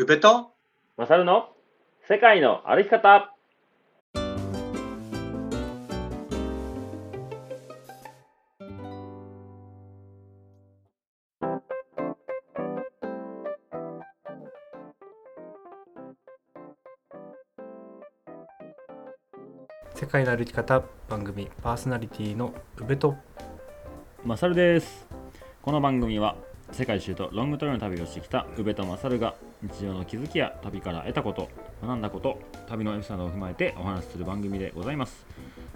宇部とマサルの世界の歩き方。世界の歩き方番組パーソナリティの宇部とマサルです。この番組は世界一周とロングトレイルの旅をしてきた宇部とマサルが日常の気づきや旅から得たこと学んだこと旅のエピソードを踏まえてお話しする番組でございます。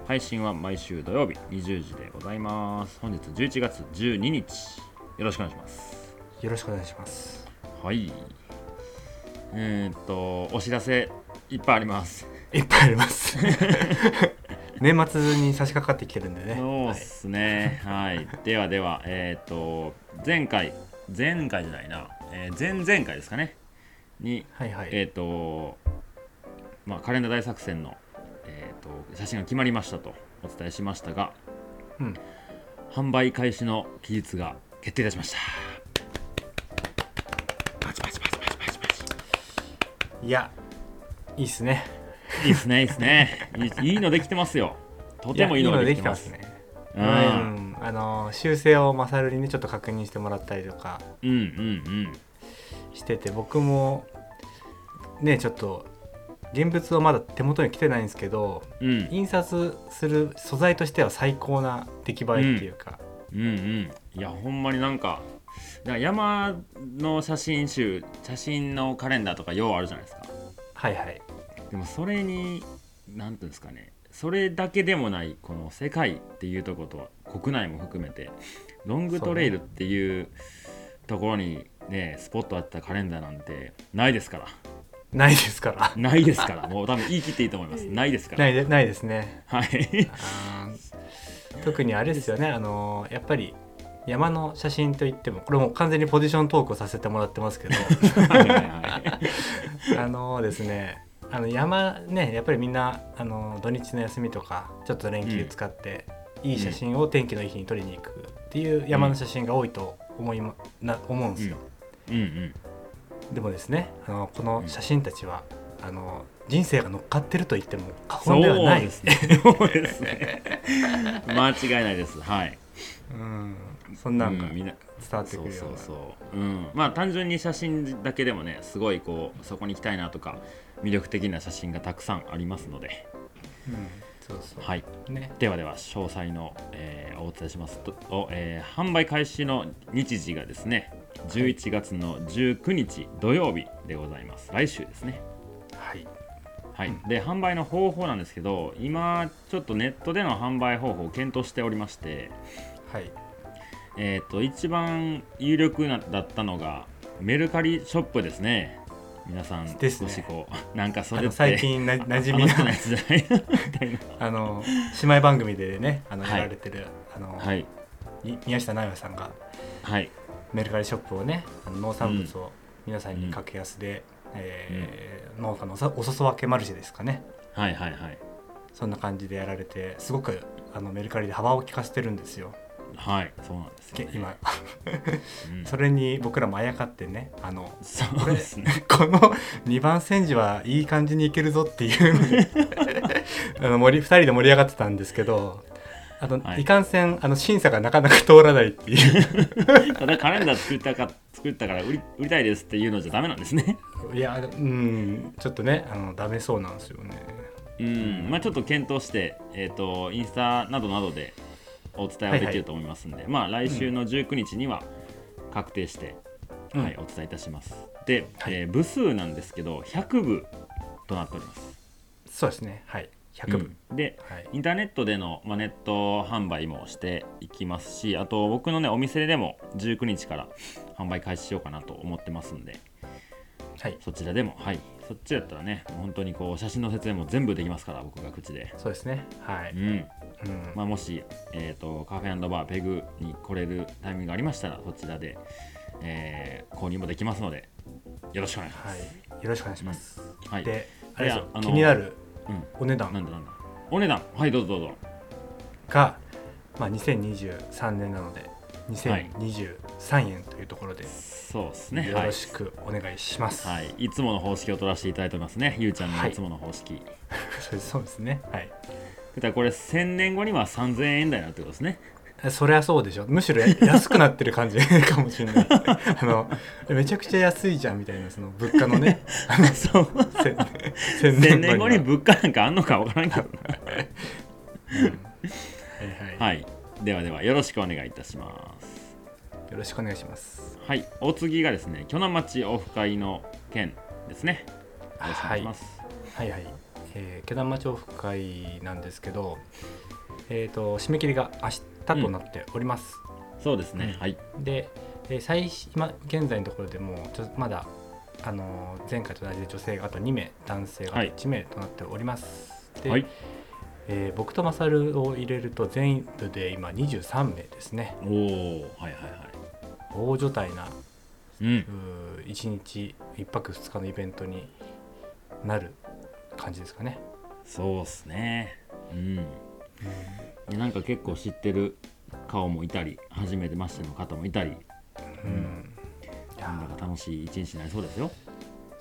配信は毎週土曜日20時でございます。本日11月12日。よろしくお願いします。よろしくお願いします。はい。えー、っとお知らせいっぱいあります。いっぱいあります。年末に差し掛かってきてるんでね。そうっすね。はい。ではでは、えっ、と、前回、前回じゃないな、えー前々回ですかね。に、はいはい、えっ、と、まあ、カレンダー大作戦の、えー、と写真が決まりましたとお伝えしましたが、うん販売開始の期日が決定いたしました。パチパチパチパチパチパチ。いやいいっすねいいですね、いいですね。いいのできてますよ。とてもいいのができてます。ねううんんあの修正をマサルにねちょっと確認してもらったりとかうんうんうん。してて僕もねちょっと現物はまだ手元に来てないんですけどうん。印刷する素材としては最高な出来栄えっていうか、うん。うんいやほんまになんか山の写真集写真のカレンダーとかようあるじゃないですか。はいはい。でもそれに何ていうんですかね。それだけでもないこの世界っていうところと国内も含めてロングトレイルっていうところにねスポットあったカレンダーなんてないですから。ないですから。ないですから。もう多分言い切っていいと思います。ないですから。ないでないですね。はい。特にあれですよね。あのやっぱり山の写真といってもこれもう完全にポジショントークをさせてもらってますけど。あのですねあの山ねやっぱりみんなあの土日の休みとかちょっと連休使って、いい写真を天気のいい日に撮りに行くっていう山の写真が多いと思いまな思うんですよ、うんうんでもですねあのこの写真たちは、あの人生が乗っかってると言っても過言ではないですね。そうですね。間違いないです。はい。うん、そんなんが伝うんみんなわってくるような、そうそうそう。うん。まあ単純に写真だけでもね、すごいこうそこに行きたいなとか魅力的な写真がたくさんありますので、うん、そうそう、はい。ねではでは詳細の、えーお伝えしますと、おえー販売開始の日時がですね、11月の19日土曜日でございます。来週ですね。はい。はい。うんで販売の方法なんですけど今ちょっとネットでの販売方法を検討しておりまして、はい。えー、と一番有力なだったのがメルカリショップですね。皆さんですね。こう なんかそれ最近な 馴染みのやつじゃない あの姉妹番組でねあのはい。やられてる、あの、はい。い宮下直哉さんが。はいメルカリショップをねあの農産物を皆さんに格安で、えー農家のお裾分けマルシェですかね。はいはいはい。そんな感じでやられてすごくあのメルカリで幅を利かせてるんですよ。はいそうなんですよ、ね、け今。うん。それに僕らもあやかってねあのそうですね。こ の2番煎じはいい感じにいけるぞっていうので あの盛り2人で盛り上がってたんですけどあの、はい。い、かんせんあの審査がなかなか通らないっていう。ただカレンダー作ったか作ったから売り売りたいですっていうのじゃダメなんですね。いやうんちょっとねあのダメそうなんですよね。うんまあちょっと検討して、えー、とインスタなどなどでお伝えはできると思いますんで、まあ来週の19日には確定して、うん。はい、お伝えいたします。で、はい。えー部数なんですけど100部となっております。そうですねはい100部、うん。ではい。インターネットでの、まあ、ネット販売もしていきますしあと僕のねお店でも19日から販売開始しようかなと思ってますんで。はい。そちらでもはい。そっちだったらね本当にこう写真の説明も全部できますから僕が口で。そうですね。はい、うん。うん。まあ、もし、えー、とカフェバーペグに来れるタイミングがありましたらそちらで、えー購入もできますのでよろしくお願いしまはす。い。よろしくお願いします、はい、であれですよ。気になるうん、お値段。なんだなんだ。お値段。はいどうぞどうぞ。が、まあ、2023年なので2023円というところで、そうですね。よろしくお願いします。はい、はい、いつもの方式を取らせていただいてますね。ゆうちゃんのい。つもの方式、そうですそうですね。はい。だからこれ1000年後には3000円台になるってことですねそりゃそうでしょ。むしろや安くなってる感じ かもしれない。あのめちゃくちゃ安いじゃんみたいなその物価のね。あのそう。千1000千年後には物価なんかあんのか分から。んけどなはいはい、はいではではよろしくお願い。いたしますよろしくお願いします。はい。お次がですね鋸南町オフ会の件ですね。よろしくお願いします。はい。はいえー、毛玉町オフ会なんですけどえっ、と締め切りが明日となっております、そうですね、うん。はい。で、えー最今現在のところでもちょまだあのー前回と同じで女性があと2名男性がはい。1名となっております、で、はい。えー僕とマサルを入れると全部で今23名ですね。おおはいはいはい。大所帯なうん。うー1日1泊2日のイベントになる感じですかね、そうっすね。うんいやなんか結構知ってる顔もいたり初めてましての方もいたり。うん。なんだか楽しい一日になりそうですよ。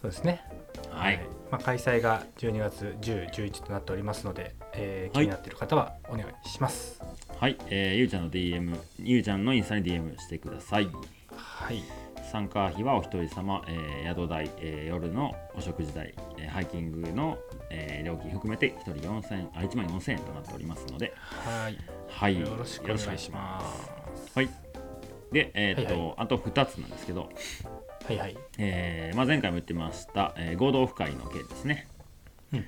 そうですね。はい、まあ、開催が12月10、11となっておりますので、えー気はい。になっている方はお願いします。はい、えー、ゆうちゃんの DM ゆうちゃんのインスタに DM してください。はい、参加費はお一人様、えー宿代、えー夜のお食事代、えーハイキングの、えー料金含めて1人4000あ1万4000円となっておりますので、はい、はい、よろしくお願いします。す。はい。で、えーっと、はいはあと2つなんですけど、はいはい、えーまあ、前回も言ってました、えー合同オフ会の件ですね。うん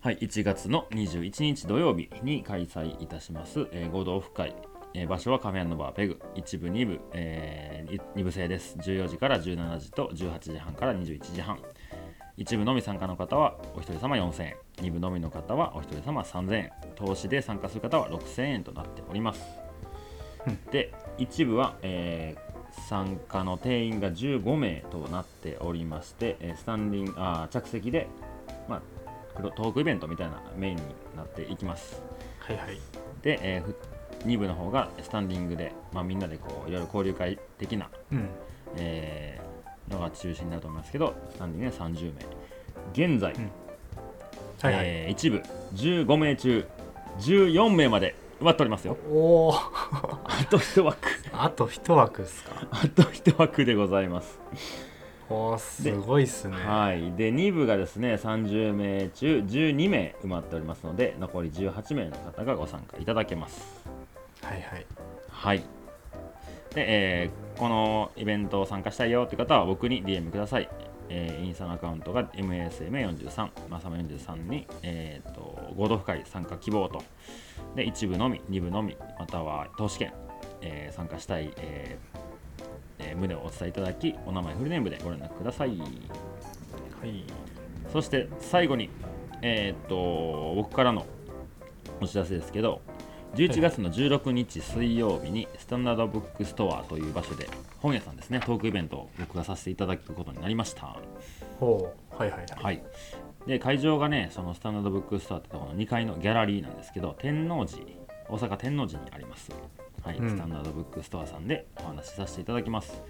はい、1月の21日土曜日に開催いたします、えー合同オフ会。えー場所はカフェバーペグ。1部2部、え2部制です。14時から17時と18時半から21時半。一部のみ参加の方はお一人様4000円。2部のみの方はお一人様3000円。投資で参加する方は6000円となっております。うん。で一部は、えー参加の定員が15名となっておりまして、えースタンディングあー着席で、まあ、トークイベントみたいなメインになっていきます。はいはい、で、え2部の方がスタンディングで、まあ、みんなでこういろいろ交流会的な、うん、えーのが中心になると思いますけどスタンディングで30名。現在、うん。はいはい。えー一部15名中14名まで埋まっておりますよ。おお、あと1枠。あと一枠ですか。あと1枠でございます。おーすごいっすね。はい。で2部がですね30名中12名埋まっておりますので残り18名の方がご参加いただけますはいはい。はいで、えーこのイベントを参加したいよって方は僕に DM ください、えーインスタのアカウントが MSM43 まさま43に、えー、と合同会参加希望とで1部のみ2部のみまたは投資券、えー参加したい、えーえー旨をお伝えいただきお名前フルネームでご連絡くださいはい。そして最後に、えーっと僕からのお知らせですけど11月の16日水曜日にスタンダードブックストアという場所で本屋さんですねトークイベントを僕がさせていただくことになりました。ほう、はいはいはい。はい。で会場がねそのスタンダードブックストアってところの2階のギャラリーなんですけど天王寺大阪天王寺にあります。はい、うん。スタンダードブックストアさんでお話しさせていただきます、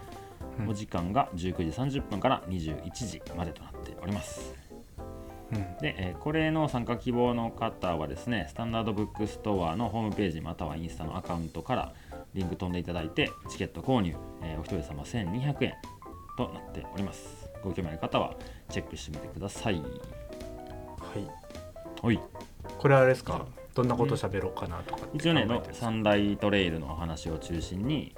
うん。お時間が19時30分から21時までとなっております。うん、で、えーこれの参加希望の方はですね、スタンダードブックストアのホームページまたはインスタのアカウントからリンク飛んでいただいて、チケット購入、えーお一人様1200円となっております。ご興味ある方はチェックしてみてください。はい。はい。これはあれですか？どんなこと喋ろうかなとか一応ね、三大トレイルのお話を中心に、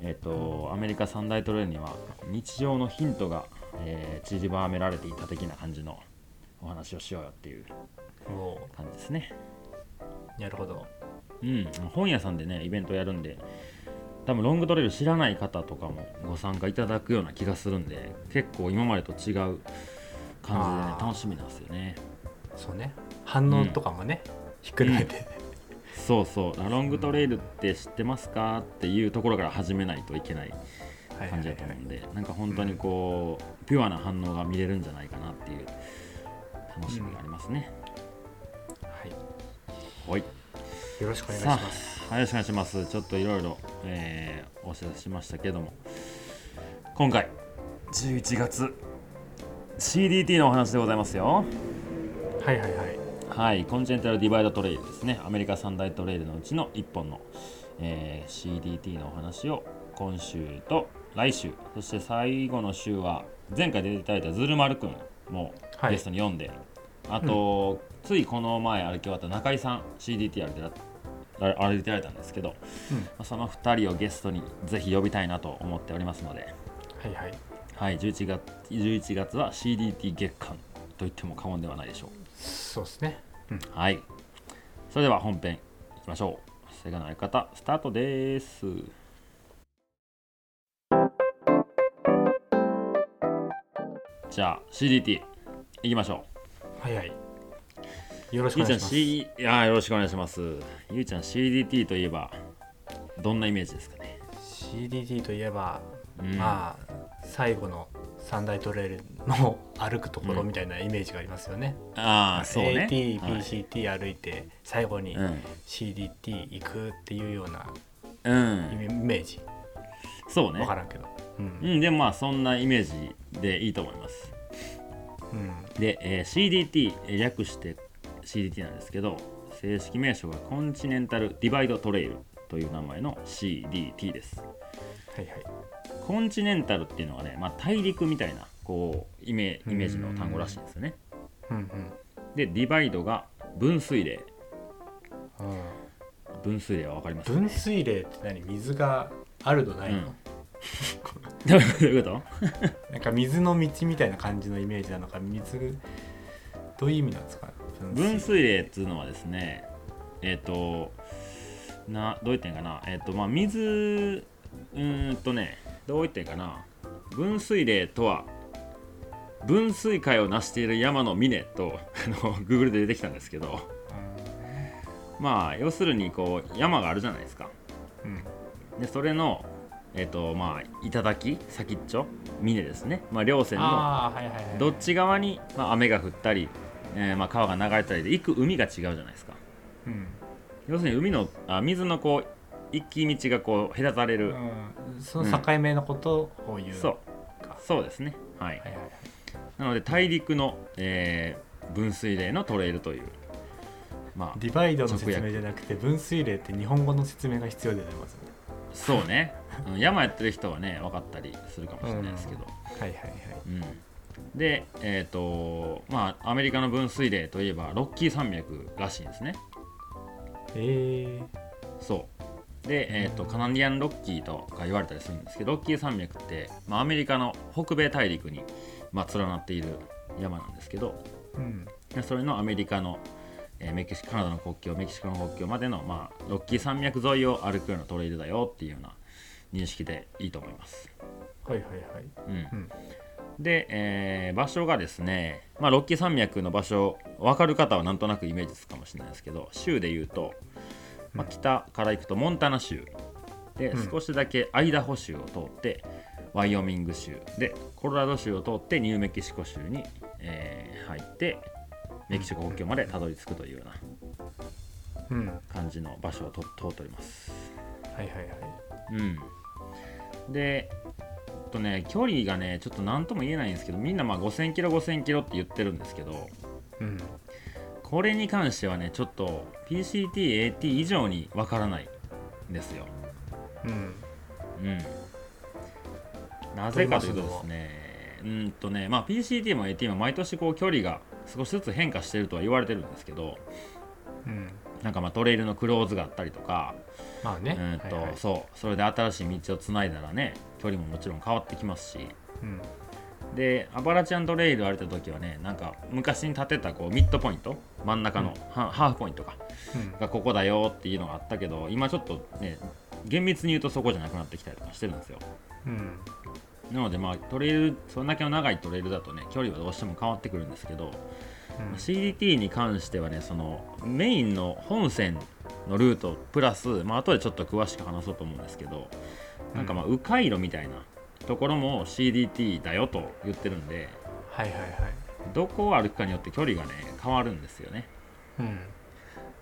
えっ、と、アメリカ三大トレイルには日常のヒントが、えー散りばめられていた的な感じのお話をしようよっていうお。感じですね。ーなるほど。うん、本屋さんでねイベントやるんで多分ロングトレイル知らない方とかもご参加いただくような気がするんで結構今までと違う感じでね楽しみなんですよね。そうね。反応とかもね、ひっくるめて。そうそう。ロングトレイルって知ってますかっていうところから始めないといけないはい感じだと思うんでなんか本当にこうピュアな反応が見れるんじゃないかなっていう楽しみがありますね、はい。はい。よよろしくお願いしさます。あよろしくお願いします。ちょっといろいろえーお知らせしましたけども。今回11月 CDT のお話でございますよ。はいはいはい。はいコンチネンタルディバイドトレイルですね。アメリカ三大トレイルのうちの1本の、えー CDT のお話を今週と来週そして最後の週は前回出ていただいたズルマルくんもはいゲストに読んで、あと、ついこの前歩き終わった中井さん CDT 歩いてら歩いてられたんですけど、うん。まあその2人をゲストにぜひ呼びたいなと思っておりますので、はいはい。はい、11, 月11月は CDT 月間と言っても過言ではないでしょう。そうですね。うん。はい。それでは本編いきましょう。セガの相方、スタートです。じゃあ CDT いきましょはいはいよろしう。ゆうちゃんくお願いします C いやーよろしくお願いします。ゆうちゃん CDT といえばどんなイメージですかね？CDT といえば、うんまあ最後の三大トレイルの 歩くところみたいなイメージがありますよね、ああそうね。AT、はい PCT 歩いて最後にうん。CDT 行くっていうようなうん。イメージそうね分。からんけど、うんうん、でもまあそんなイメージでいいと思います。うん。で、えー CDT えー略して CDT なんですけど正式名称がコンチネンタルディバイドトレイルという名前の CDT です。はいはい。コンチネンタルっていうのがね、まあ、大陸みたいなこうイメイメージの単語らしいんですよね。うんうん。でディバイドが分水嶺。うん分水嶺は分かります分水嶺って何？水があるのないの、うん どういうこなんか水の道みたいな感じのイメージなのか水どういう意味なんですか？と分水嶺っていうのはですねえっ、となどう言ってんかな？えっ、とまあ水うーんとねどう言ってんかな？分水嶺とは分水海を成している山の峰と あの Google で出てきたんですけどまあ要するにこう山があるじゃないですか。うん。でそれのえっ、とまあ頂先っちょ峰ですね。まあ稜線のどっち側に、まあ、雨が降ったり、えーまあ、川が流れたりで行く海が違うじゃないですか。うん。要するに海のあ水のこう行き道がこう隔たれる、うん、その境目のことを言うそうか。そう。ですね。はい、はいはいはい。なので大陸の、えー分水嶺のトレイルというまあディバイドの説明じゃなくて分水嶺って日本語の説明が必要で出ますね。そうね、うん山やってる人はね分かったりするかもしれないですけど、はいはいはい。うん。でえっ、とまあアメリカの分水嶺といえばロッキー山脈らしいんですね。えそう。で、えー、とカナディアンロッキーとか言われたりするんですけどロッキー山脈って、まあ、アメリカの北米大陸に、まあ、連なっている山なんですけどー、うん。でそれのアメリカの、えーメキシカナダの国境メキシコの国境までの、まあ、ロッキー山脈沿いを歩くようなトレイルだよっていうような認識でいいと思います。はいはいはい。うん。うん。で、えー場所がですね、まあ、ロッキー山脈の場所分かる方はなんとなくイメージつくかもしれないですけど州でいうと、まあ、北から行くとモンタナ州。でうん。少しだけアイダホ州を通ってワイオミング州。でコロラド州を通ってニューメキシコ州に、えー入ってメキシコ国境までたどり着くというような感じの場所をと通っております。いはいはい。うん、で、とね、距離がね、ちょっと何とも言えないんですけど、みんなまあ5000キロ、5000キロって言ってるんですけど、うん。これに関してはね、ちょっと PCT、AT 以上にわからないんですよ。うん。うん。なぜかというとですね、うんとね、まあ PCT も AT も毎年こう距離が少しずつ変化してるとは言われてるんですけど、うん。なんかまあトレイルのクローズがあったりとか、まあね。うんとはいはい。そう。それで新しい道をつないだらね距離ももちろん変わってきますし。うん。でアバラチャントレイル歩いた時はねなんか昔に立てたこうミッドポイント？真ん中の、ハハーフポイントか。うん。がここだよっていうのがあったけど今ちょっとね厳密に言うとそこじゃなくなってきたりとかしてるんですよ。うん。なのでまあトレイルそんだけの長いトレイルだとね距離はどうしても変わってくるんですけど、CDT に関してはねそのメインの本線のルートプラス、まあ後でちょっと詳しく話そうと思うんですけどなんかまあ迂回路みたいなところも CDT だよと言ってるんではいはいはい。どこを歩くかによって距離がね変わるんですよね。うん。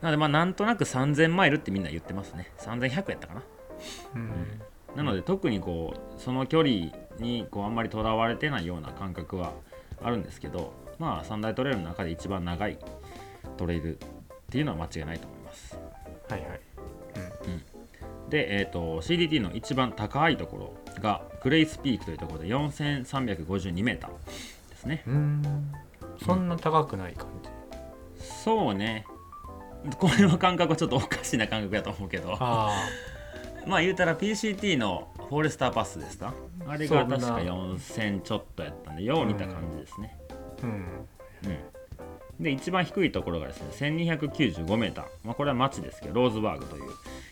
なのでまあなんとなく3000マイルってみんな言ってますね。3100やったかな。うん。なので特にこうその距離にこうあんまりとらわれてないような感覚はあるんですけどまあ三大トレイルの中で一番長いトレイルっていうのは間違いないと思います。はいはい。で、えー、と CDT の一番高いところがグレイスピークというところで 4352m ですね。うんうん。そんな高くない感じ？そうね。これの感覚はちょっとおかしな感覚やと思うけど。あ まあ言うたら PCT のフォレスターパスですか？あれが確か4000ちょっとやったんでよう似た感じですね、あうん。うん、で一番低いところがですね 1295m、まあ、これは町ですけどローズバーグという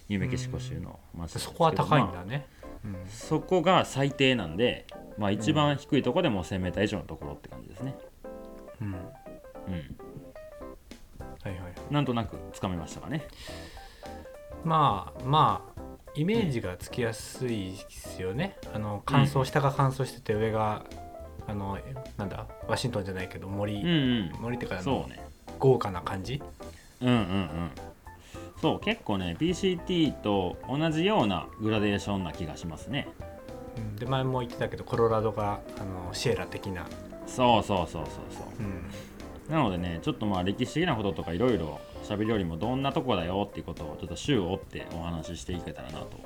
ニューメキシコ州の町ですけどそこは高いんまあだね、うん。そこが最低なんで、まあ、一番低いところでも 1000m 以上のところって感じですね、うん。うん、はいはいなんとなくつかめましたかね。まあまあイメージがつきやすいですよね。あの乾燥下が乾燥してて上があのなんだワシントンじゃないけど森、うん森ってかそうね。豪華な感じ？うんうんうん。そう結構ね PCT と同じようなグラデーションな気がしますね。うん。で前も言ってたけどコロラドがあのシエラ的な、そうそうそうそう。そううん、なのでねちょっとまあ歴史的なこととかいろいろ喋るよりもどんなとこだよっていうことをちょっと週を追ってお話ししていけたらなと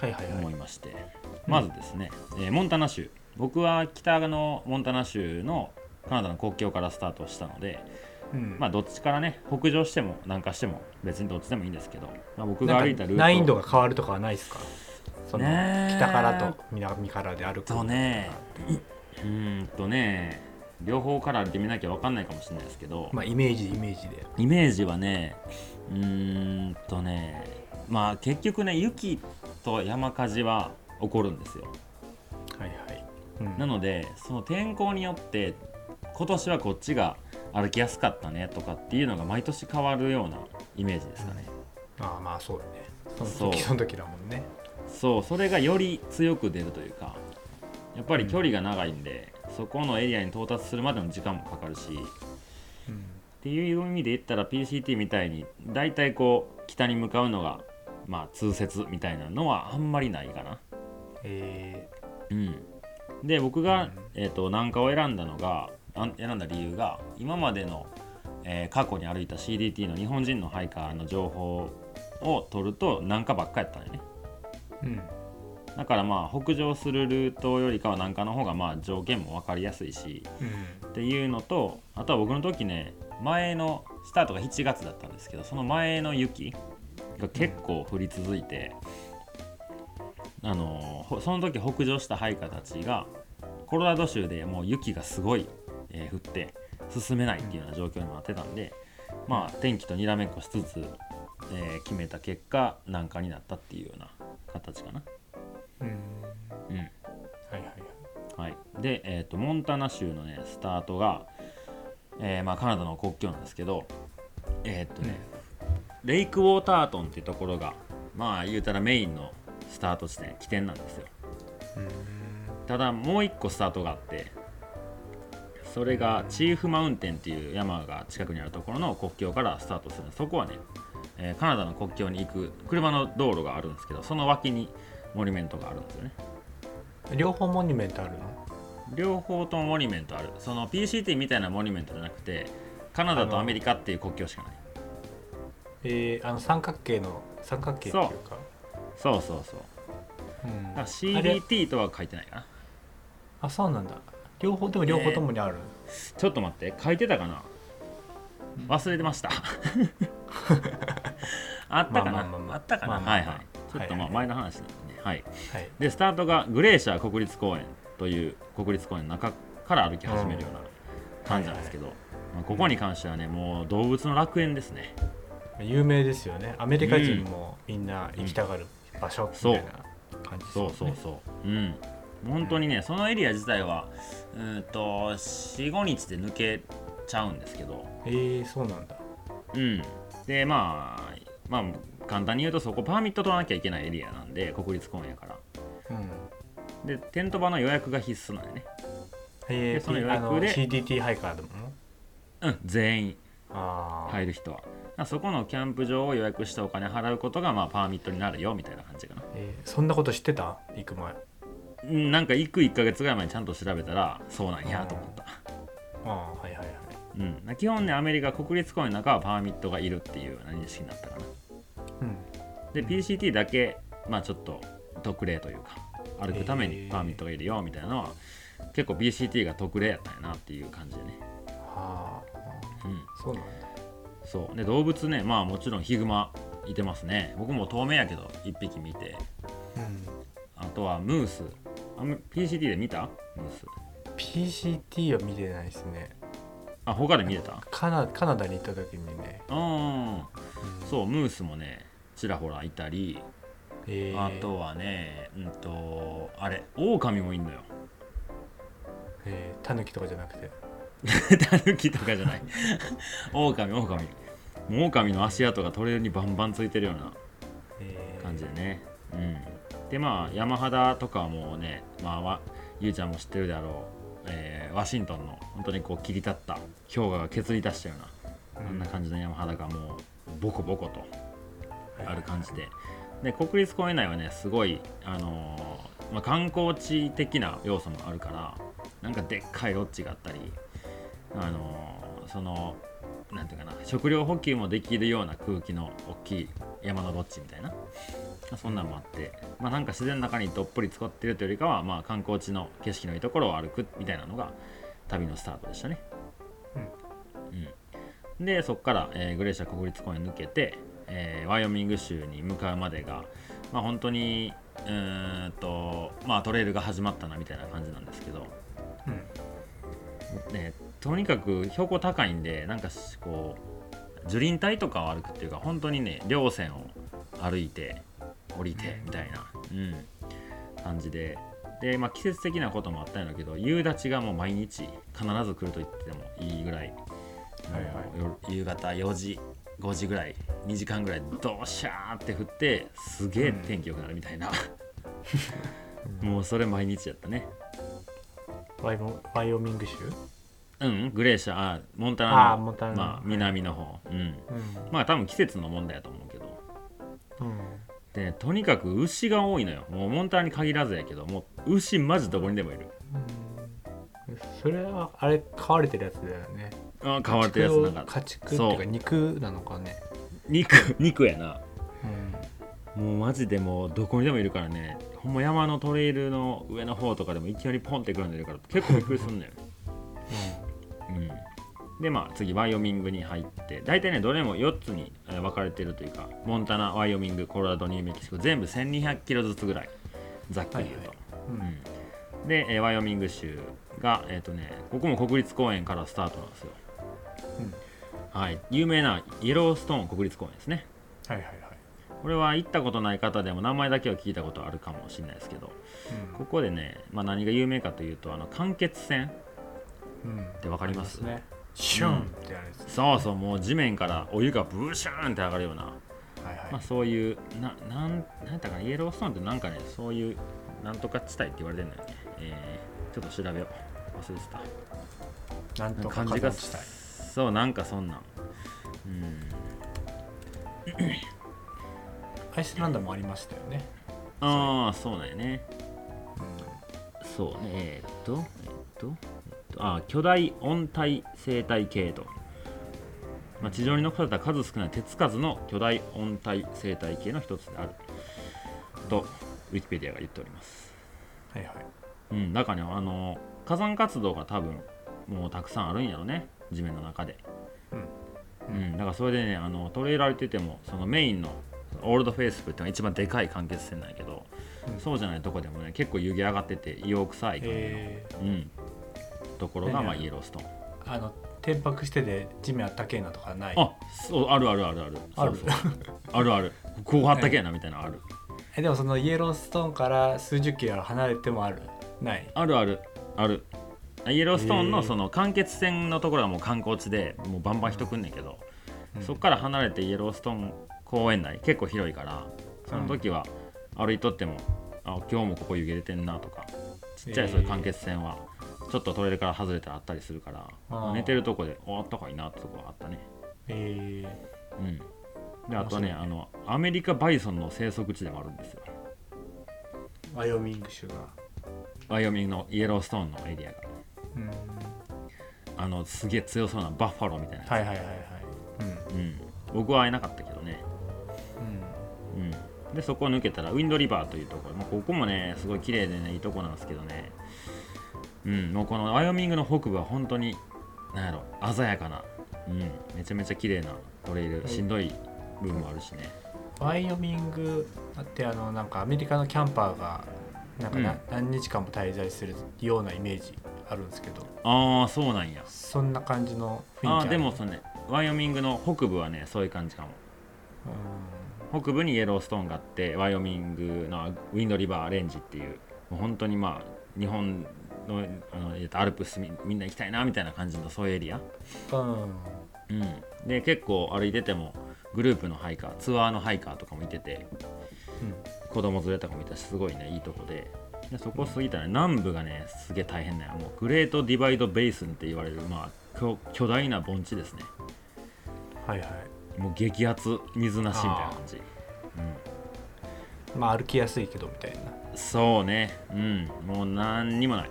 はいはいはい。思いまして、まずですね、えーモンタナ州。僕は北のモンタナ州のカナダの国境からスタートしたので、うん。まあどっちからね北上しても南下しても別にどっちでもいいんですけど、まあ、僕が歩いたルート難易度が変わるとかはないですか？その北からと南からで歩くとね。うーんとね両方から歩いてみなきゃ分かんないかもしれないですけど、まあイメージイメージで。イメージはねうーんとねまあ結局ね雪と山火事は起こるんですよ。はいはい、うん。なのでその天候によって今年はこっちが歩きやすかったねとかっていうのが毎年変わるようなイメージですかね、ああまあそうだね。そのそう時その時だもんね。そう。それがより強く出るというかやっぱり距離が長いんで、そこのエリアに到達するまでの時間もかかるしうん。っていう意味で言ったら PCT みたいに大体こう北に向かうのがまあ通説みたいなのはあんまりないかな。えうん、で僕が、うん。えー、と南下を選んだのが選んだ理由が今までの、えー過去に歩いた CDT の日本人のハイカーの情報を取ると南下ばっかやったのよね。ーうん。だからまあ北上するルートよりかは南下の方がまあ条件も分かりやすいしうん。っていうのとあとは僕の時ね前のスタートが7月だったんですけどその前の雪が結構降り続いて、あのほその時北上したハイカーたちがコロラド州でもう雪がすごい、えー降って進めないっていうような状況になってたんで、まあ天気とにらめっこしつつ、えー決めた結果南下になったっていうような形かな。うん。うん。はいはいはい、で、えー、とモンタナ州のねスタートが、えーまあ、カナダの国境なんですけどえっ、とね、レイクウォータートンっていうところがまあ言うたらメインのスタート地点起点なんですよ。うん。ただもう一個スタートがあってそれがチーフマウンテンっていう山が近くにあるところの国境からスタートする。そこはね、えーカナダの国境に行く車の道路があるんですけどその脇にモニュメントがあるんですよね。両方モニュメントあるの？両方ともモニュメントある。その PCT みたいなモニュメントじゃなくてカナダとアメリカっていう国境しかないえー、あの三角形の三角形っていうか。そう。そうそうう。ん。だからあれ CDT とは書いてないかな。あそうなんだ。両方でも両方ともにある、ちょっと待って。書いてたかな？忘れてました。あったかな、まあまあまあったかな、まあまあまあ。はいはい。ちょっとまあ前の話なんでね。はい。はい。でスタートがグレーシャー国立公園という国立公園の中から歩き始めるような感じなんですけど、まあ、ここに関してはねもう動物の楽園ですね有名ですよね。アメリカ人もみんな行きたがる場所みたいな感じですそうよねそうそう。うん。本当にねそのエリア自体はうーんと45日で抜けちゃうんですけど。えー、そうなんだ。うん。でまあまあ簡単に言うとそこパーミット取らなきゃいけないエリアなんで国立公園やから。うん。でテント場の予約が必須なんよね。えー、でその予約で CDT ハイカーでも？うん全員。ああ、入る人は。あそこのキャンプ場を予約してお金払うことがまあパーミットになるよみたいな感じかな。えーそんなこと知ってた？行く前。うんなんか行く1ヶ月ぐらい前にちゃんと調べたらそうなんやと思った。ああはいはいはい。うん、基本ねアメリカ国立公園の中はパーミットがいるっていう認識になったかな。うん。で PCT だけまあちょっと特例というか歩くためにパーミットがいるよみたいなのは結構 PCT が特例やったんやなっていう感じでね。はあ。うん。そうなんだそう。で動物ねまあもちろんヒグマいてますね。僕も透明やけど1匹見て。うん。あとはムース。あ PCT で見た？ムース。PCT は見てないですね。あ他で見れた？カナカナダに行った時にね、うんうそうムースもねちらほらいたり。え。ーあとはねうんとあれオオカミもいんのよ。えータヌキとかじゃなくて？タヌキとかじゃない。オオカミオオカミもうオオカミの足跡がトレイルにバンバンついてるようなえー。感じでね。うん。でまあ山肌とかはもうねまあわゆうちゃんも知ってるであろう、えーワシントンの本当にこう切り立った氷河が削り出したようなあんな感じの山肌がもうボコボコとある感じで。で国立公園内はねすごい、あのーまあ、観光地的な要素もあるからなんかでっかいロッジがあったり、あのーそのなんていうかな食料補給もできるような空気の大きい山のロッジみたいな。まあそんなんもあって、まあ、なんか自然の中にどっぷり使ってるというよりかは、まあ、観光地の景色のいいところを歩くみたいなのが旅のスタートでしたね。うん。でそこから、えーグレーシャー国立公園抜けて、えーワイオミング州に向かうまでが、まあ、本当にうーんと、まあ、トレイルが始まったなみたいな感じなんですけど、うん。ね、とにかく標高高いんでなんかしこう樹林帯とかを歩くっていうか本当にね稜線を歩いて降りてみたいな、うん、感じで。で、まあ、季節的なこともあったんだけど夕立がもう毎日必ず来ると言ってもいいぐらい、はいはい。夕方4時5時ぐらい2時間ぐらいドシャーって降ってすげえ天気良くなるみたいな、もうそれ毎日やったね。ワイモワイオミング州うんグレーシャーあモンタナのあーモンタナのまあ、南の方。うん。うん。まあ多分季節の問題だと思うけど。うん。でとにかく牛が多いのよ。もうモンタナに限らずやけどもう牛マジどこにでもいる。うん。それはあれ飼われてるやつだよね。あ変わってるやつなんか。家畜っていそう。うか肉なのかね。肉 肉やな。うん。もうマジでもうどこにでもいるからね。ほんま山のトレイルの上の方とかでもいきなりポンってくるんでるから結構びっくりすんね んうん。でまあ次ワイオミングに入って大体ねどれも4つにえー分かれてるというかモンタナワイオミングコロラドニューメキシコ全部1200キロずつぐらい。ざっくり言うと、うん。うん。で、えーワイオミング州がえっ、とねここも国立公園からスタートなんですよ。はい。有名なイエローストーン国立公園ですね。はいはいはい。これは行ったことない方でも名前だけは聞いたことあるかもしれないですけど。ここでね、まあ、何が有名かというとあの間欠泉。うんってわかります？ね。シュン。ってやるやつそうそうもう地面からお湯がブーシューンって上がるような、はいはい。まあ、そういうななんなんやったかな？イエローストーンってなんかねそういうなんとか地帯って言われてるんだよね、えーちょっと調べよう。忘れてた。なんとか感じそうなんかそんなん。うん。アイスランドもありましたよね。ああそうなんやね。そうねえーっとえーっとえーっとあ巨大温帯生態系と、まあ、地上に残された数少ない手つかずの巨大温帯生態系の一つである。とウィキペディアが言っております。はいはい。うんだからねあの火山活動が多分もうたくさんあるんやろね。地面の中で。うん。うん、だからそれでねあのトレイル歩いててもそのメインのオールドフェイスブってのが一番でかい間欠泉なんやけど、うん。そうじゃないとこでもね結構湯気上がってて硫黄臭い感じの、えうん、ところが、ねまあ、イエローストーン。ー、あの転泊してで地面あったけえなとかない。あそうあるあるあるある。ある？そうそうあるある。こうあったけやなみたいなのある、えでもそのイエローストーンから数十キロ離れてもある？ない？あるある。ある。イエローストーンのその間欠泉のところはもう観光地でもうバンバン人来んねんけど、うん。そこから離れてイエローストーン公園内結構広いからその時は歩いとっても、あ今日もここ湯気出てんなとかちっちゃいそういう間欠泉はちょっとトレイルから外れたらあったりするから、寝てるとこでおあったかいなってとこがあったね。えうん。であとねね。あのアメリカバイソンの生息地でもあるんですよ。ワイオミング州が。ワイオミングのイエローストーンのエリアが。うん。あのすげえ強そうなバッファローみたいなはいはいはいはい。うん、僕は会えなかったけどね、うん。うん、でそこを抜けたらウィンドリバーというところ、まあ、ここもねすごい綺麗でねいいとこなんですけどねうんもうこのワイオミングの北部は本当になんやろ鮮やかな、うん、めちゃめちゃ綺麗なトレイルはい。しんどい部分もあるしね。ワイオミングってあのなんかアメリカのキャンパーがなんかな、うん。何日間も滞在するようなイメージあるんですけど。ああそうなんや。そんな感じの雰囲気ああでもそのねワイオミングの北部はねそういう感じかも。う北部にイエローストーンがあってワイオミングのウィンドリバーレンジっていうもう本当にまあ日本のあのえっとアルプスみみんな行きたいなみたいな感じのそういうエリア、んうん。うん、で結構歩いててもグループのハイカーツアーのハイカーとかもいてて子供連れとかもいたしすごいねいいとこで。でそこ過ぎたら南部がねすげえ大変だよ。もうグレートディバイドベースンって言われるまあ巨巨大な盆地ですね。はいはい。もう激アツ水なしみたいな感じ、うん、まあ歩きやすいけどみたいな。そうね。うん。もう何にもない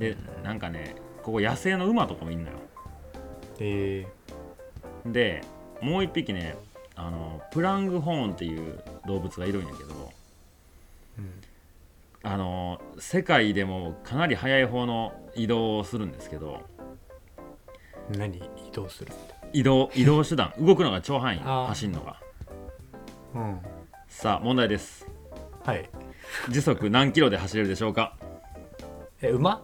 でなんかねここ野生の馬とかもいんのよ。え。でもう一匹ねあのプラングホーンっていう動物がいるんやけどうん。あの世界でもかなり速い方の移動をするんですけど何移動する？って移動移動手段動くのが超範囲走るのが。うん。さあ問題です。はい。時速何キロで走れるでしょうか？え馬？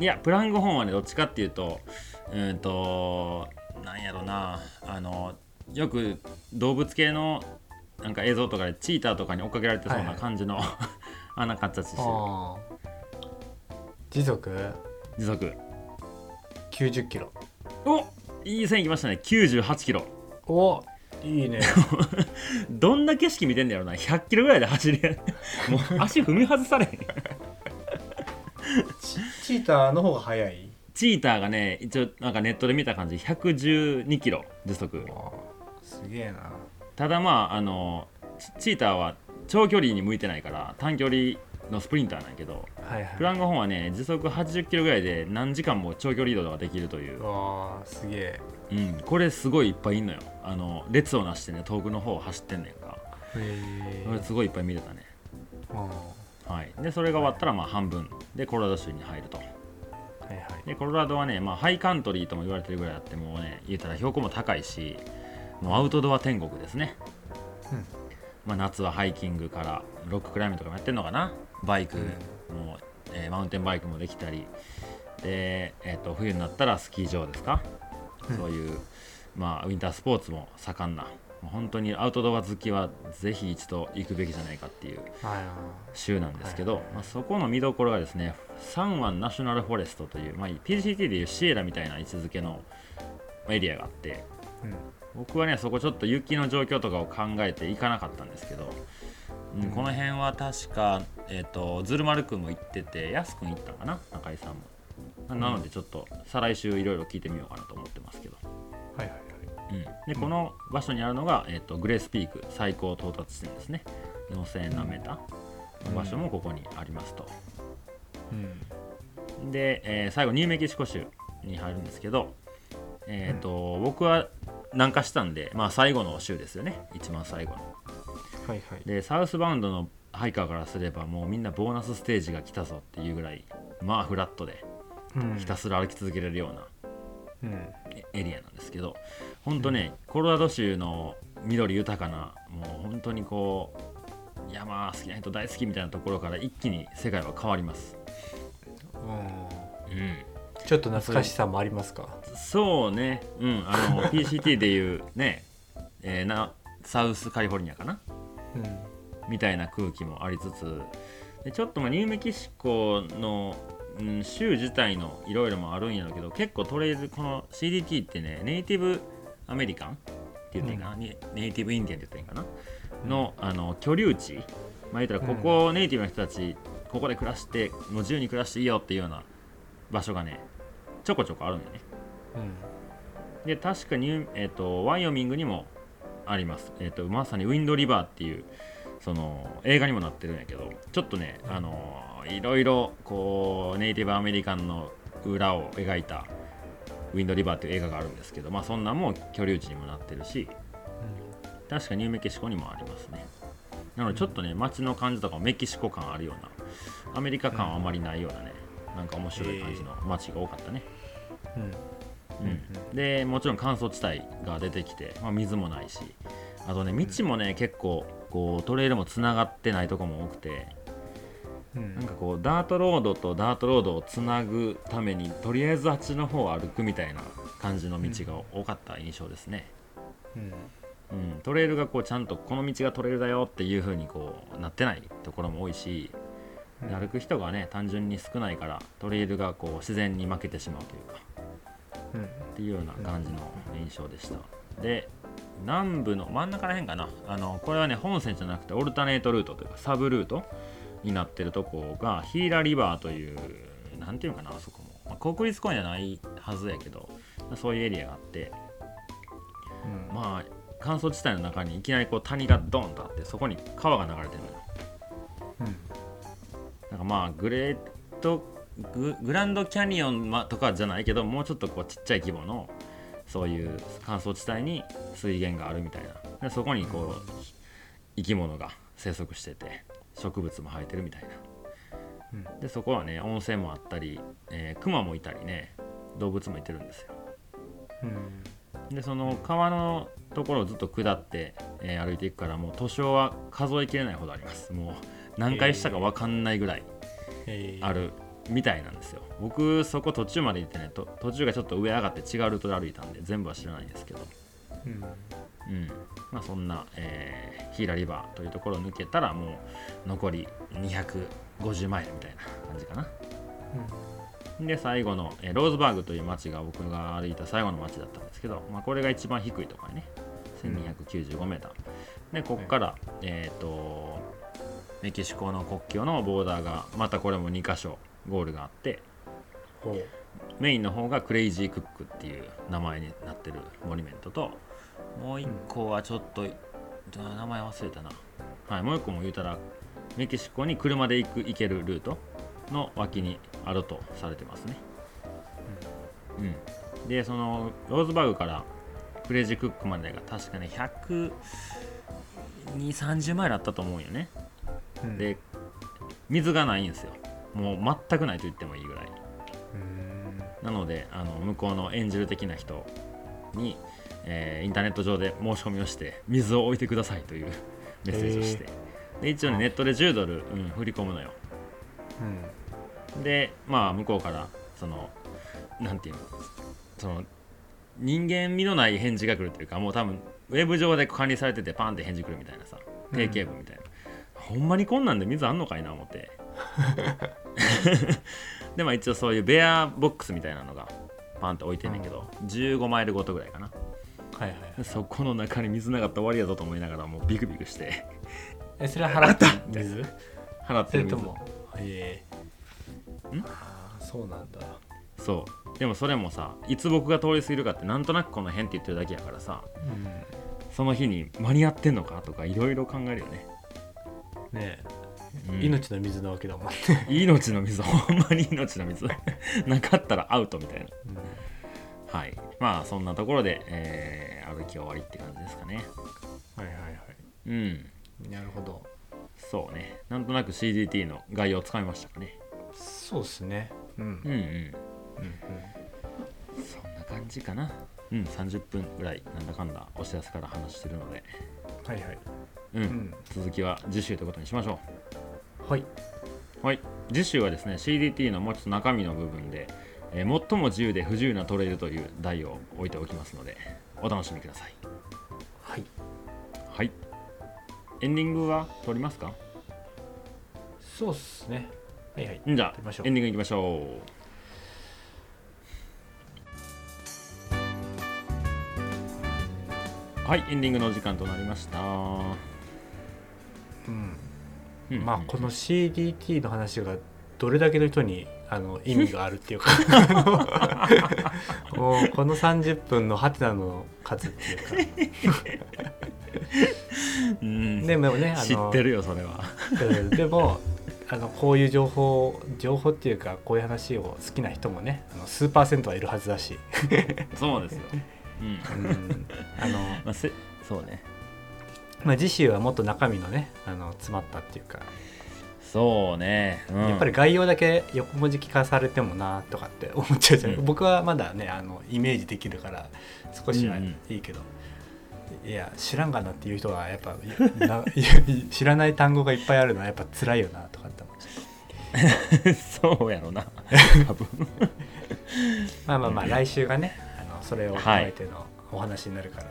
いやプラングホーンはねどっちかっていうとうーんとなんやろな。あのよく動物系のなんか映像とかでチーターとかに追っかけられてそうはいはない。感じの、あんな形し。てる時速？時速。90キロ。おいい線いきましたね。98キロ。おいいね。どんな景色見てんだろうな。100キロぐらいで走りもう足踏み外されへんチ チーターの方が速い？チーターがね一応なんかネットで見た感じ。112キロ時速。あすげえな。ただまああのチチーターは長距離に向いてないから短距離のスプリンターなんやけどはいはい。プラングホーンはね時速80キロぐらいで何時間も長距離移動ができるという、わあすげえ。うん、これすごいいっぱいいんのよ。あの列をなしてね遠くの方を走ってんねんか。へこれすごいいっぱい見れたね。あはい。でそれが終わったらまあ半分。でコロラド州に入ると。はいはい。でコロラドはね、まあ、ハイカントリーとも言われてるぐらいあってもうね言うたら標高も高いしもうアウトドア天国ですね、うん。まあ、夏はハイキングからロッククライミングとかもやってるのかな。バイクうん。も、えーマウンテンバイクもできたり。で、えー、と冬になったらスキー場ですか、うん。そういう、まあ、ウィンタースポーツも盛んな本当にアウトドア好きはぜひ一度行くべきじゃないかっていうはい。州なんですけど、まあ、そこの見どころがですねサンワンナショナルフォレストという、まあ、PCT でいうシエラみたいな位置づけのエリアがあってうん。僕はねそこちょっと雪の状況とかを考えて行かなかったんですけど、うんうん。この辺は確か、えー、とズルマル君も行っててヤス君行ったかな？中井さんも。ななのでちょっと再来週いろいろ聞いてみようかなと思ってますけど、はいはいはいうん、でこの場所にあるのが、えー、とグレースピーク最高到達地点ですね。4000何メーターの場所もここにありますと、うん。で、えー最後ニューメキシコ州に入るんですけど、えーと僕は南下したんで、まあ、最後の州ですよね。一番最後の。はいはい。でサウスバウンドのハイカーからすればもうみんなボーナスステージが来たぞっていうぐらいまあフラットでうん。ひたすら歩き続けれるようなうんエエリアなんですけど本当ね、コロラド州の緑豊かなもう本当にこう山好きな人大好きみたいなところから一気に世界は変わります、うん。うん、ちょっと懐かしさもありますか？そうね、うん、あの PCT でいうね、えーなサウスカリフォルニアかな？うん。みたいな空気もありつつでちょっとまあニューメキシコの、うん、州自体のいろいろもあるんやろうけど結構トレイルこの CDT ってねネイティブアメリカン？って言っていいかな、にネイティブインディアンって言っていいかな、のあの居留地。まあ言ったらここ、ネイティブの人たちここで暮らしてもう自由に暮らしていいよっていうような場所がねちょこちょこあるんだよね。で確かに、えー、とワイオミングにもあります、えー、とまさにウィンドリバーっていうその映画にもなってるんやけどちょっとね、あのいろいろこうネイティブアメリカンの裏を描いたウィンドリバーっていう映画があるんですけどまあそんなんも居留地にもなってるし確かニューメキシコにもありますね。なのでちょっとね街の感じとかもメキシコ感あるようなアメリカ感はあまりないようなね、なんか面白い感じの街が多かったね、うん。うん、でもちろん乾燥地帯が出てきて、まあ、水もないしあとね道もね、結構こうトレイルもつながってないとこも多くてうん。なんかこうダートロードとダートロードをつなぐためにとりあえずあっちの方を歩くみたいな感じの道が多かった印象ですね、うん。うん、トレイルがこうちゃんとこの道がトレイルだよっていう風にこうなってないところも多いしで歩く人がね単純に少ないからトレイルがこう自然に負けてしまうというかうん。っていうような感じの印象でした。で南部の真ん中らへんかな。あのこれはね本線じゃなくてオルタネートルートというかサブルートになってるとこがヒーラリバーというなんていうのかなあそこも、まあ国立公園じゃないはずやけどそういうエリアがあって。うん。まあ乾燥地帯の中にいきなりこう谷がドーンとあってそこに川が流れてるのよ。うん。なんかまあグレートググランドキャニオンまとかじゃないけどもうちょっとこうちっちゃい規模のそういう乾燥地帯に水源があるみたいな。でそこにこう生き物が生息してて植物も生えてるみたいな。うん。でそこはね温泉もあったり、えー、クマもいたりね動物もいてるんですよ。うん。でその川のところをずっと下って、えー歩いていくからもう図書は数えきれないほどあります。もう何回したか分かんないぐらいえー。あるみたいなんですよ。僕そこ途中まで行ってねと途中がちょっと上上がって違うルートで歩いたんで全部は知らないんですけど。うん。うん。まあそんな、えーヒーラリバーというところを抜けたらもう残り250マイルみたいな感じかな。で最後の、えーローズバーグという町が僕が歩いた最後の町だったんですけど、まあ、これが一番低いところね 1295m、でここから、えっ、とメキシコの国境のボーダーがまたこれも2箇所ゴールがあってメインの方がクレイジークックっていう名前になってるモニュメントともう一個はちょっと、あ名前忘れたな。はいもう一個も言うたらメキシコに車で行く行けるルートの脇にあるとされてますね。うん。でそのローズバーグからクレイジークックまでが確かね12030マイルあったと思うんよね。うん。で水がないんですよもう全くないと言ってもいいぐらい。うんなのであの向こうのエンジェル的な人に、えーインターネット上で申し込みをして水を置いてくださいという メッセージをして、で一応ねあ。ネットで10ドル、うん、振り込むのよ。でまあ向こうからそのなんていうのその人間味のない返事が来るというかもう多分ウェブ上で管理されててパンって返事来るみたいなさ定型文みたいな、ほんまにこんなんで水あんのかいな思って でまあ一応そういうベアボックスみたいなのがパンって置いてんねんけど、15マイルごとぐらいかな。はいはいでそこの中に水なかったら終わりやぞと思いながらもうビクビクして。えそれは払った水払ってる水。それともええん？ああそうなんだ。そう。でもそれもさいつ僕が通り過ぎるかってなんとなくこの辺って言ってるだけやからさうん。その日に間に合ってんのかとかいろいろ考えるよね、ねえ、うん。命の水なわけだもんね、命の水。ほんまに命の水。なかったらアウトみたいな。はい。まあそんなところで、えー歩き終わりって感じですかね。はいはいはうん。いなるほど。そうね。なんとなく CDT の概要をつかみましたかね。そうですね。うん。うんうん。うんそんな感じかな。うん30分ぐらいなんだかんだお知らせから話してるので。はいはいうん、うん。続きは次週ということにしましょはい、うはい。次週はですね CDT のもうちょっと中身の部分で、えー最も自由で不自由なトレイルという題を置いておきますのでお楽しみください。はい、はい。エンディングは撮りますか？そうっすね。はいはい。んじゃあエンディングいきましょう。はいエンディングのお時間となりましたうん。うんまあこの CDT の話がどれだけの人にあの意味があるっていうか。もうこの30分のハテナの数っていうか。うん。でもねあ知のってるよそれは。うん。でもあのこういう情報情報っていうかこういう話を好きな人もねあの数パーセントはいるはずだし、そうですよ、うん。うん。あのまあ、せそうねまあ、次週はもっと中身のねあの詰まったっていうか、そうね、うん。やっぱり概要だけ横文字聞かされてもなとかって思っちゃうじゃない、うん。僕はまだねあのイメージできるから少しはうんいいけど、いや知らんがなっていう人はやっぱ知らない単語がいっぱいあるのはやっぱ辛いよなとかって思っちゃう。そうやろな。多分。まあまあまあ来週がねあのそれを踏まえてのお話になるから、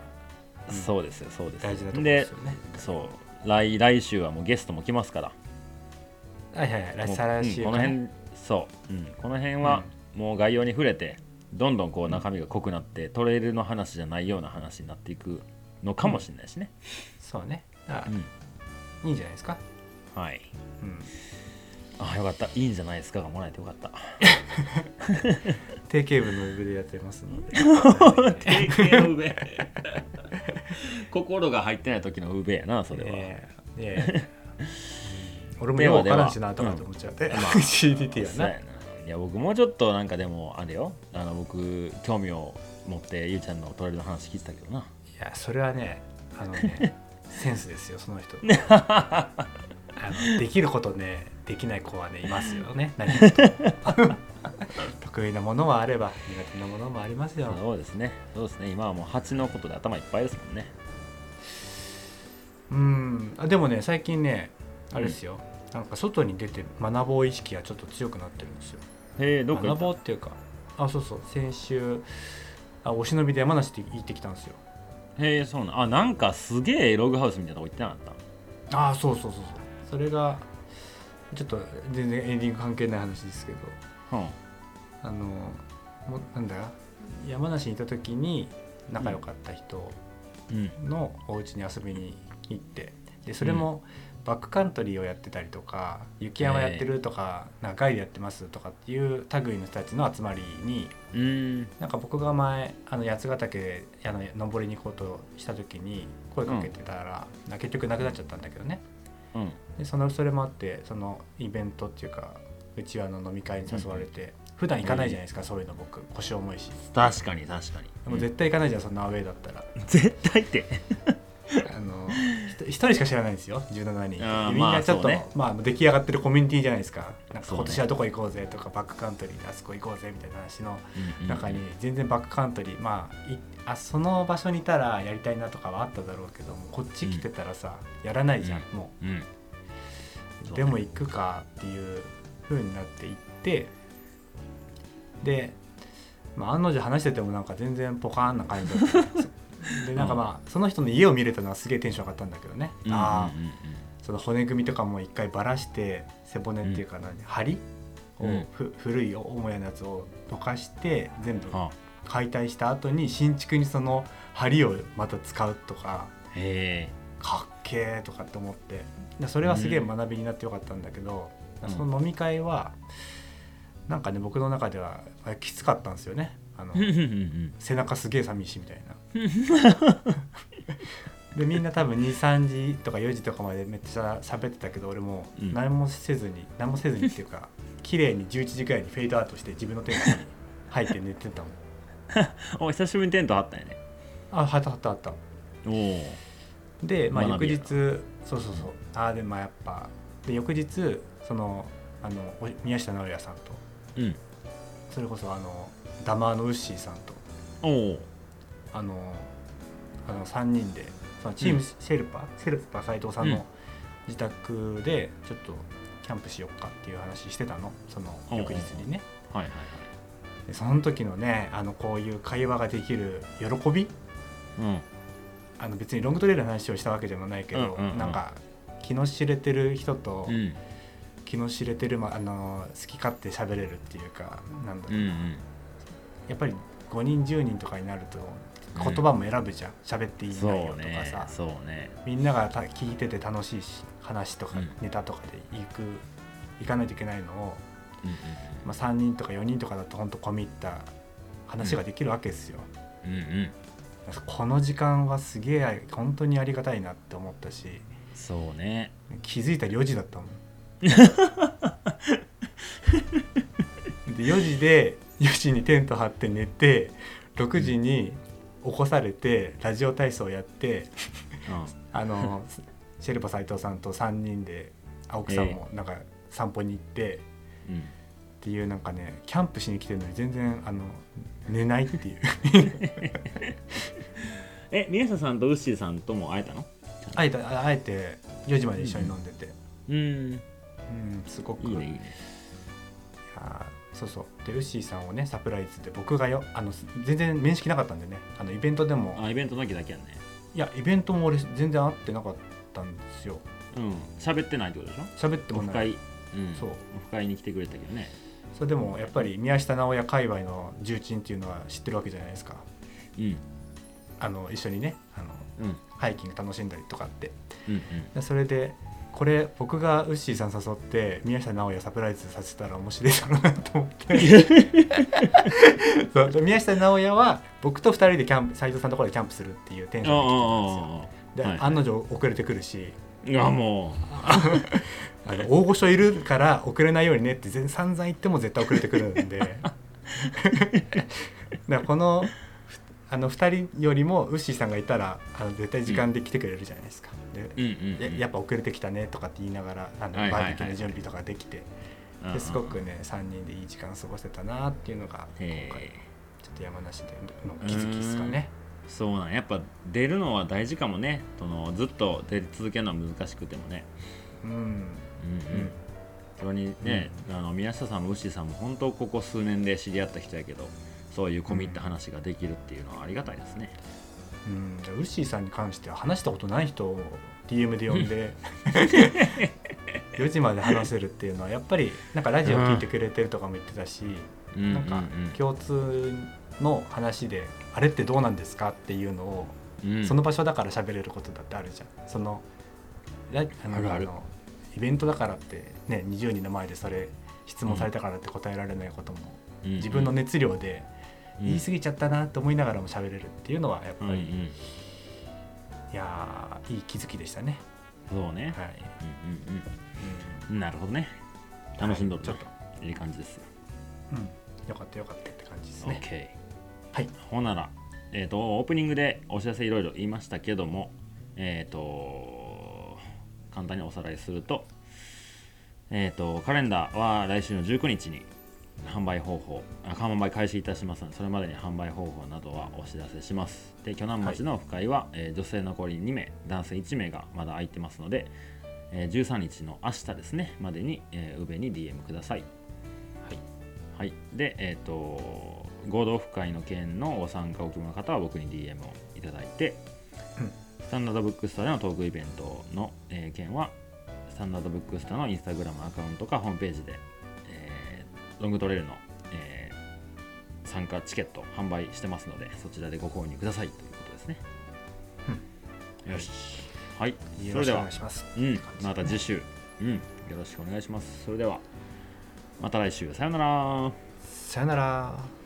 うん。そうですよそうですよ。大事なところですよね。そう。来来週はもうゲストも来ますから。はいはいはい。来再来週。うんこの辺そう、うん、この辺はもう概要に触れてどんどんこう中身が濃くなってトレイルの話じゃないような話になっていくのかもしれないしね、そうね。あうん。いいんじゃないですか、はい。うん、あよかった。いいんじゃないですかがもらえてよかった。定型文の上でやってますので。定型の上 心が入ってない時の上やなそれは、ええええ。俺もよう分からんしなとかって思っちゃって、まあ CDT はな。いや僕もうちょっとなんかでもあれよ。あの僕興味を持ってゆうちゃんのトレイルの話聞いてたけどな。いやそれはねあのねセンスですよその人。あのできることねできない子はねいますよね何 得意なものはあれば苦手なものもありますよ。そうですね。そうですね。今はもう蜂のことで頭いっぱいですもんね。うん。あでもね最近ねあれですよ、なんか外に出て学ぼう意識がちょっと強くなってるんですよ。へえどこ行学っぼうっていうかあそうそう。先週あお忍びで山梨って行ってきたんですよ。たへえそうなん。あなんかすげえログハウスみたいなとこ行ってなかった？ああそうそうそうそう。それがちょっと全然エンディング関係ない話ですけど。うんあのもなんだ？山梨にいた時に仲良かった人うん。のお家に遊びに行ってでそれもバックカントリーをやってたりとか雪山やってるとか,、なんかガイドやってますとかっていう類の人たちの集まりにうーん。なんか僕が前あの八ヶ岳であの登りに行こうとした時に声かけてたら、な結局なくなっちゃったんだけどね。うん。でそのそれもあってそのイベントっていうかうちわの飲み会に誘われて、普段行かないじゃないですか、そういうの僕。腰重いし。確かに確かに。でも絶対行かないじゃんそんなアウェーだったら。絶対って。あの一人しか知らないんですよ17人みんなちょっと、まあまあ出来上がってるコミュニティじゃないですか。なんか今年はどこ行こうぜとかバックカントリーであそこ行こうぜみたいな話のうんうん中に全然バックカントリー。まあいあその場所にいたらやりたいなとかはあっただろうけどもこっち来てたらさ、やらないじゃん、もうん。う。そうね。でも行くかっていう風になっていってで、まあ、案の定話しててもなんか全然ポカーンな感じだったでなんかまあその人の家を見れたのはすげえテンション上がったんだけどね、うんうんうんああその骨組みとかも一回ばらして背骨っていうか何、梁を、うん。ふ古い母屋のやつをどかして全部あ。解体した後に新築にその梁をまた使うとかへえ。かっけーとかって思って。でそれはすげえ学びになってよかったんだけど、うん。その飲み会はなんかね僕の中ではあきつかったんですよね。あのうんうんうん背中すげえ寂しいみたいな。でみんな多分23時とか4時とかまでめっちゃ喋ってたけど俺もうん。何もせずに、何もせずにっていうか 綺麗に11時ぐらいにフェードアウトして自分のテントに入って寝てたもん。お久しぶりにテント張ったんやね。ああったあったあった。おおで、まあ、翌日そうそうそう。ああでまあやっぱで翌日そのあのお宮下直也さんとうん。それこそあのダマーのウッシーさんとあのあの3人でそのチームうん。シェルパ、シェルパ斎藤さんうん。の自宅でちょっとキャンプしよっかっていう話してたの。その翌日にね。はいはいでその時のねあのこういう会話ができる喜び？はいあの別にロングトレイルの話をしたわけでもないけど、うんうんうん。なんか気の知れてる人と、うんうん気の知れてる、まあの好き勝手喋れるっていうかなんだろう、うんうん。やっぱり5人10人とかになるとうん言葉も選ぶじゃん。喋っていいそう内容とかねさ、そうねみんながた聞いてて楽しいし話とかうん。ネタとかで行く、行かないといけないのを、うんうんまあ、3人とか4人とかだと本当込み入った話ができるわけですよ、うんうんこの時間はすげえ本当にありがたいなって思ったしそうね気づいたら4時だったもんで4時で4時にテント張って寝て6時に起こされてラジオ体操やってあのシェルパ斎藤さんと3人で青木さんもなんか散歩に行って、うん。うんっていうなんかねキャンプしに来てるのに全然あの寝ないっていう。え宮下さんとウッシーさんとも会えたの？あえてあえて4時まで一緒に飲んでて、うんうん、すごく。いいねいいね。やーそうそう。でウッシーさんをねサプライズで僕がよあの全然面識なかったんでね。あのイベントでも。あイベントの時だけやね。いやイベントも俺全然会ってなかったんですよ。うん。喋ってないってことでしょ？喋ってもない。会。うん。そう。オフ会に来てくれたけどね。それでもやっぱり宮下直哉界隈の重鎮っていうのは知ってるわけじゃないですか。うん。あの一緒にねあのうん。ハイキング楽しんだりとかって。うんうん。でそれでこれ僕がウッシーさん誘って宮下直哉サプライズさせたら面白いだろうなと思って。そうで宮下直哉は僕と2人でキャンプ斉藤さんのところでキャンプするっていうテンションで来てたんですよ。で、はい案の定遅れてくるし。いやも あの大御所いるから遅れないようにねって全散々言っても絶対遅れてくるんで。だからこのふあの2人よりもウッシーさんがいたらあの絶対時間で来てくれるじゃないですか。でううんうんうん。ややっぱ遅れてきたねとかって言いながらあの、はいはいはいバーベキューの準備とかできて。うんうんですごくね3人でいい時間過ごせたなっていうのが今へ回えちょっと山梨での気づきですかね。そうなんや。っぱ出るのは大事かもね。そのずっと出続けるのは難しくてもね。うん、うんうん。それにね、あの宮下さんもウッシーさんも本当ここ数年で知り合った人やけどそういう込み入った話ができるっていうのはありがたいですね、うん、でウッシーさんに関しては話したことない人を DM で呼んで 4時まで話せるっていうのはやっぱりなんかラジオ聞いてくれてるとかも言ってたし、うん。なんか共通の話であれってどうなんですかっていうのを、うん。うんその場所だから喋れることだってあるじゃん。そのラあのあイベントだからってね20人の前でそれ質問されたからって答えられないことも、うん自分の熱量でうん言い過ぎちゃったなと思いながらも喋れるっていうのはやっぱり、うんうん。いやーいい気づきでしたね。そうね、はい。うんうんうんなるほどね。楽しんどる、ちょっと、いい感じですよ。うん、よかったよかったって感じですね。OK はい。ほんなら、えー、とオープニングでお知らせいろいろ言いましたけども、えっ、と、簡単におさらいすると、えっ、と、カレンダーは来週の19日に販売方法、あ販売開始いたします。ので、それまでに販売方法などはお知らせします。で、鋸南町のオフ会は、えー女性残り2名、男性1名がまだ空いてますので、えー13日の明日ですね、までに、えー、に DM ください。はい、で、えっ、と、合同オフ会の件のご参加お希望の方は僕に DM をいただいて、うん。スタンダードブックストアでのトークイベントの、えー件は、スタンダードブックストアのインスタグラムアカウントかホームページで、えーロングトレイルの、えー参加チケット販売してますので、そちらでご購入くださいということですね。よし。はい、それでは願いします。うん、また次週、うん、よろしくお願いします。それでは、また来週、さようなら。さよなら。